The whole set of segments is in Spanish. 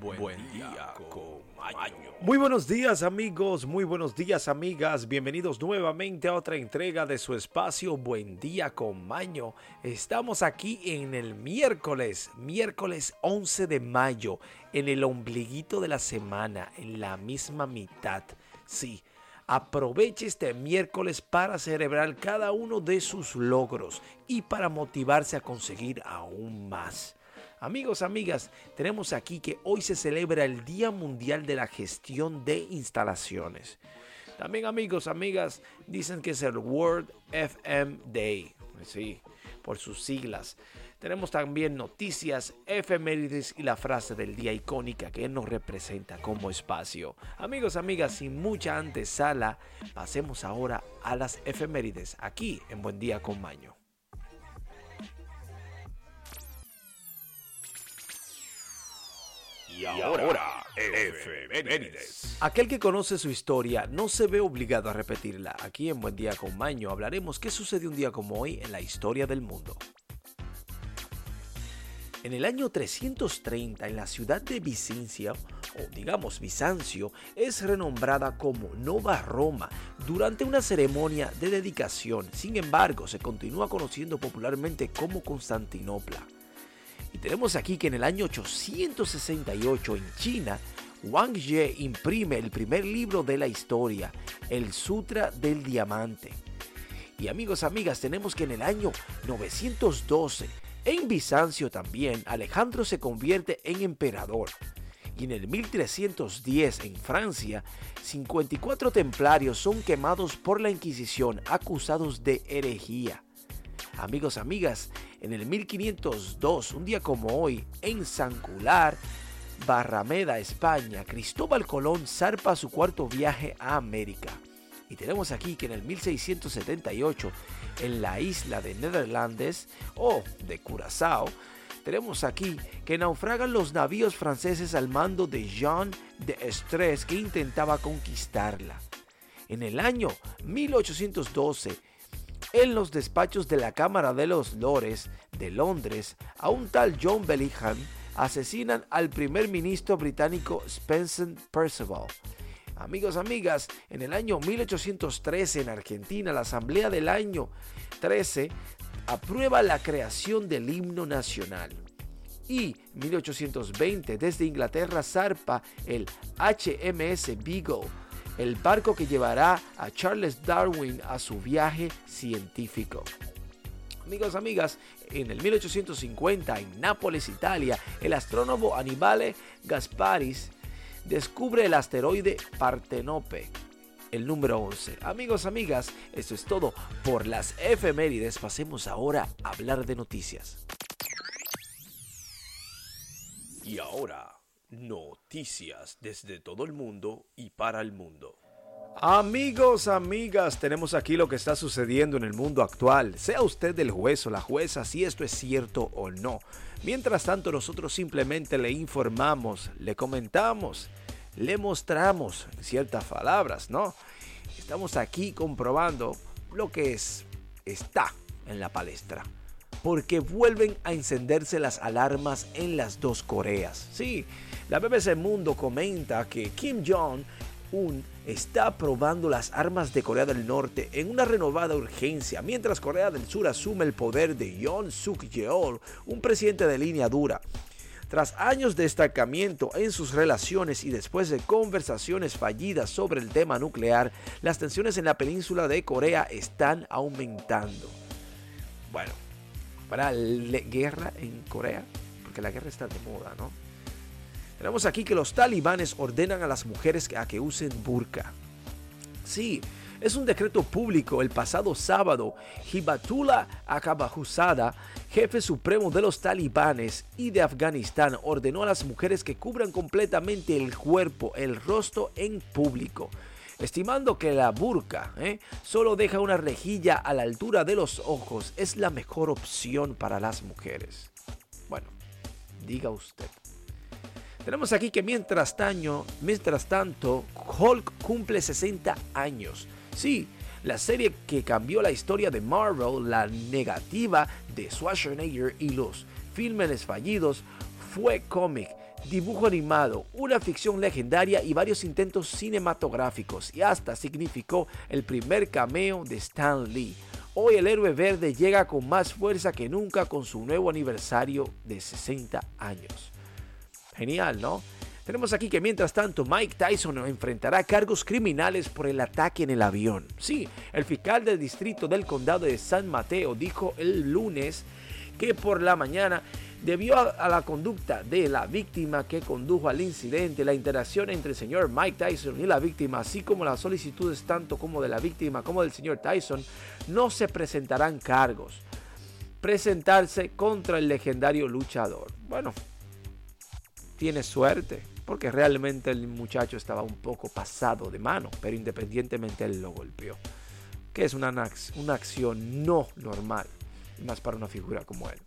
Buen, día con Maño. Muy buenos días amigos, muy buenos días amigas, bienvenidos nuevamente a otra entrega de su espacio Buen día con Maño. Estamos aquí en el miércoles, miércoles 11 de mayo, en el ombliguito de la semana, en la misma mitad. Sí, Aproveche este miércoles para celebrar cada uno de sus logros y para motivarse a conseguir aún más. Amigos, amigas, tenemos aquí que hoy se celebra el Día Mundial de la Gestión de Instalaciones. También amigos, amigas, dicen que es el World FM Day. Sí, por sus siglas. Tenemos también noticias, efemérides y la frase del día icónica que nos representa como espacio. Amigos, amigas, sin mucha antesala, pasemos ahora a las efemérides aquí en Buen Día con Maño. Y ahora, efemérides. Aquel que conoce su historia no se ve obligado a repetirla. Aquí en Buen Día con Maño hablaremos qué sucedió un día como hoy en la historia del mundo. En el año 330, en la ciudad de Vicencia, o digamos Bizancio, es renombrada como Nova Roma durante una ceremonia de dedicación. Sin embargo, se continúa conociendo popularmente como Constantinopla. Y tenemos aquí que en el año 868 en China, Wang Ye imprime el primer libro de la historia, el Sutra del Diamante. Y amigos, amigas, tenemos que en el año 912, en Bizancio también, Alejandro se convierte en emperador. Y en el 1310, en Francia, 54 templarios son quemados por la Inquisición acusados de herejía. Amigos, amigas, en el 1502, un día como hoy, en Sancular, Barrameda, España, Cristóbal Colón zarpa su cuarto viaje a América. Y tenemos aquí que en el 1678, en la isla de Netherlands o de Curazao, tenemos aquí que naufragan los navíos franceses al mando de Jean de Estrés que intentaba conquistarla. En el año 1812, en los despachos de la Cámara de los Lores de Londres, a un tal John Bellingham asesinan al primer ministro británico Spencer Perceval. Amigos, amigas, en el año 1813 en Argentina, la Asamblea del año 13 aprueba la creación del himno nacional. Y 1820 desde Inglaterra zarpa el HMS Beagle el barco que llevará a Charles Darwin a su viaje científico. Amigos, amigas, en el 1850 en Nápoles, Italia, el astrónomo Annibale Gasparis descubre el asteroide Partenope, el número 11. Amigos, amigas, esto es todo por las efemérides. Pasemos ahora a hablar de noticias. Y ahora, Noticias desde todo el mundo y para el mundo. Amigos, amigas, tenemos aquí lo que está sucediendo en el mundo actual. Sea usted el juez o la jueza si esto es cierto o no. Mientras tanto, nosotros simplemente le informamos, le comentamos, le mostramos ciertas palabras, ¿no? Estamos aquí comprobando lo que es, está en la palestra porque vuelven a encenderse las alarmas en las dos Coreas. Sí, la BBC Mundo comenta que Kim Jong-un está probando las armas de Corea del Norte en una renovada urgencia, mientras Corea del Sur asume el poder de Yoon Suk Yeol, un presidente de línea dura. Tras años de estancamiento en sus relaciones y después de conversaciones fallidas sobre el tema nuclear, las tensiones en la península de Corea están aumentando. Bueno, para la guerra en Corea, porque la guerra está de moda, ¿no? Tenemos aquí que los talibanes ordenan a las mujeres a que usen burka. Sí, es un decreto público. El pasado sábado, Hibatullah Akabahusada, jefe supremo de los talibanes y de Afganistán, ordenó a las mujeres que cubran completamente el cuerpo, el rostro en público estimando que la burka ¿eh? solo deja una rejilla a la altura de los ojos, es la mejor opción para las mujeres. Bueno, diga usted. Tenemos aquí que mientras, mientras tanto, Hulk cumple 60 años. Sí, la serie que cambió la historia de Marvel, la negativa de Schwarzenegger y los filmes fallidos, fue cómic dibujo animado, una ficción legendaria y varios intentos cinematográficos y hasta significó el primer cameo de Stan Lee. Hoy el héroe verde llega con más fuerza que nunca con su nuevo aniversario de 60 años. Genial, ¿no? Tenemos aquí que mientras tanto Mike Tyson enfrentará cargos criminales por el ataque en el avión. Sí, el fiscal del distrito del condado de San Mateo dijo el lunes que por la mañana debió a, la conducta de la víctima que condujo al incidente, la interacción entre el señor Mike Tyson y la víctima, así como las solicitudes tanto como de la víctima como del señor Tyson, no se presentarán cargos. Presentarse contra el legendario luchador. Bueno, tiene suerte porque realmente el muchacho estaba un poco pasado de mano, pero independientemente él lo golpeó, que es una, una acción no normal, más para una figura como él.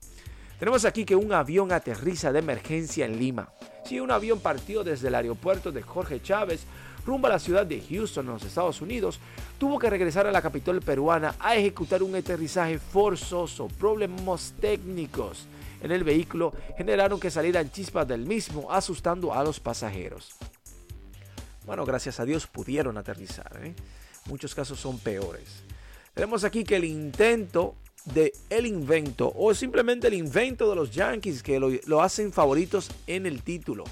Tenemos aquí que un avión aterriza de emergencia en Lima. Sí, un avión partió desde el aeropuerto de Jorge Chávez rumbo a la ciudad de Houston, en los Estados Unidos, tuvo que regresar a la capital peruana a ejecutar un aterrizaje forzoso, problemas técnicos en el vehículo generaron que salieran chispas del mismo, asustando a los pasajeros. Bueno, gracias a Dios pudieron aterrizar. ¿eh? Muchos casos son peores. Tenemos aquí que el intento de el invento o simplemente el invento de los Yankees que lo, lo, hacen favoritos en el título.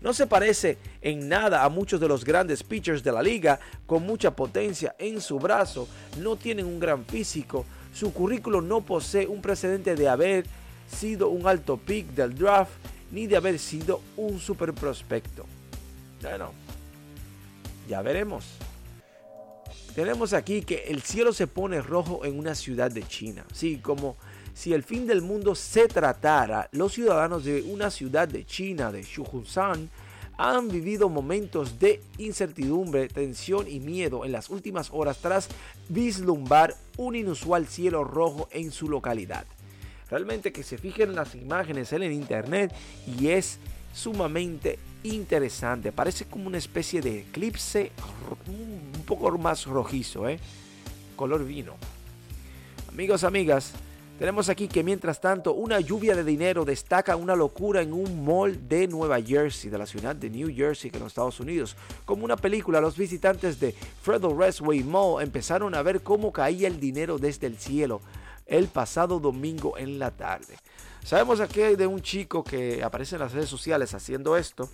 No se parece en nada a muchos de los grandes pitchers de la liga con mucha potencia en su brazo, no tienen un gran físico, su currículo no posee un precedente de haber sido un alto pick del draft ni de haber sido un super prospecto. Bueno, ya veremos. Tenemos aquí que el cielo se pone rojo en una ciudad de China. Sí, como si el fin del mundo se tratara, los ciudadanos de una ciudad de China, de Shuhushan, han vivido momentos de incertidumbre, tensión y miedo en las últimas horas tras vislumbrar un inusual cielo rojo en su localidad. Realmente que se fijen las imágenes en internet y es sumamente interesante. Parece como una especie de eclipse un poco más rojizo, ¿eh? color vino. Amigos, amigas, tenemos aquí que mientras tanto una lluvia de dinero destaca una locura en un mall de Nueva Jersey, de la ciudad de New Jersey, que en los Estados Unidos. Como una película, los visitantes de Freddo Raceway Mall empezaron a ver cómo caía el dinero desde el cielo el pasado domingo en la tarde. Sabemos aquí de un chico que aparece en las redes sociales haciendo esto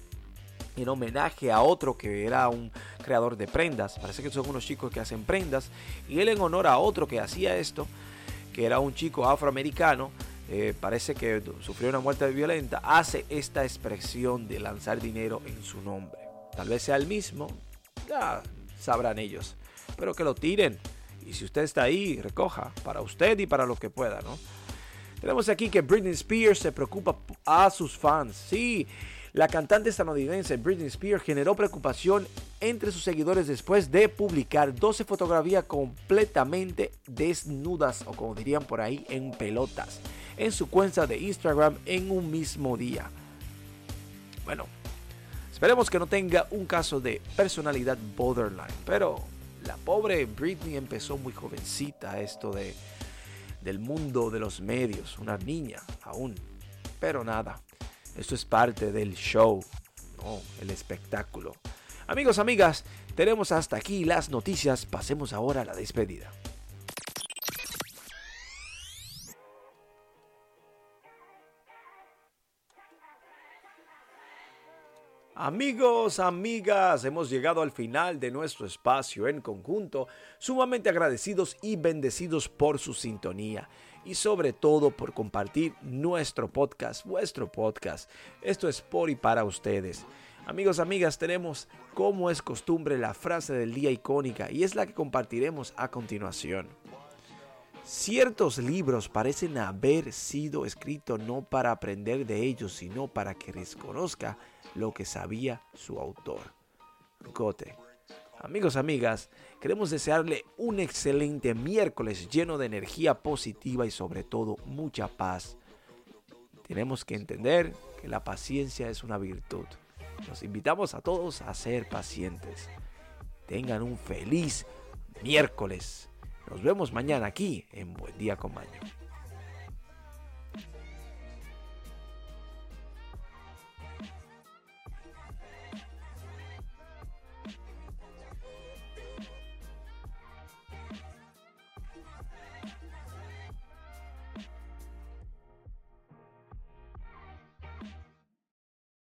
en homenaje a otro que era un creador de prendas. Parece que son unos chicos que hacen prendas. Y él en honor a otro que hacía esto, que era un chico afroamericano, eh, parece que sufrió una muerte violenta, hace esta expresión de lanzar dinero en su nombre. Tal vez sea el mismo, ya sabrán ellos. Pero que lo tiren y si usted está ahí, recoja para usted y para lo que pueda, ¿no? Tenemos aquí que Britney Spears se preocupa a sus fans. Sí, la cantante estadounidense Britney Spears generó preocupación entre sus seguidores después de publicar 12 fotografías completamente desnudas o como dirían por ahí en pelotas en su cuenta de Instagram en un mismo día. Bueno, esperemos que no tenga un caso de personalidad borderline, pero la pobre Britney empezó muy jovencita esto de, del mundo de los medios, una niña aún. Pero nada, esto es parte del show, el espectáculo. Amigos, amigas, tenemos hasta aquí las noticias. Pasemos ahora a la despedida. Amigos, amigas, hemos llegado al final de nuestro espacio en conjunto, sumamente agradecidos y bendecidos por su sintonía y sobre todo por compartir nuestro podcast, vuestro podcast. Esto es por y para ustedes. Amigos, amigas, tenemos como es costumbre la frase del día icónica y es la que compartiremos a continuación. Ciertos libros parecen haber sido escritos no para aprender de ellos, sino para que desconozca lo que sabía su autor. Gote. Amigos, amigas, queremos desearle un excelente miércoles lleno de energía positiva y sobre todo mucha paz. Tenemos que entender que la paciencia es una virtud. Nos invitamos a todos a ser pacientes. Tengan un feliz miércoles. Nos vemos mañana aquí en Buen Día con.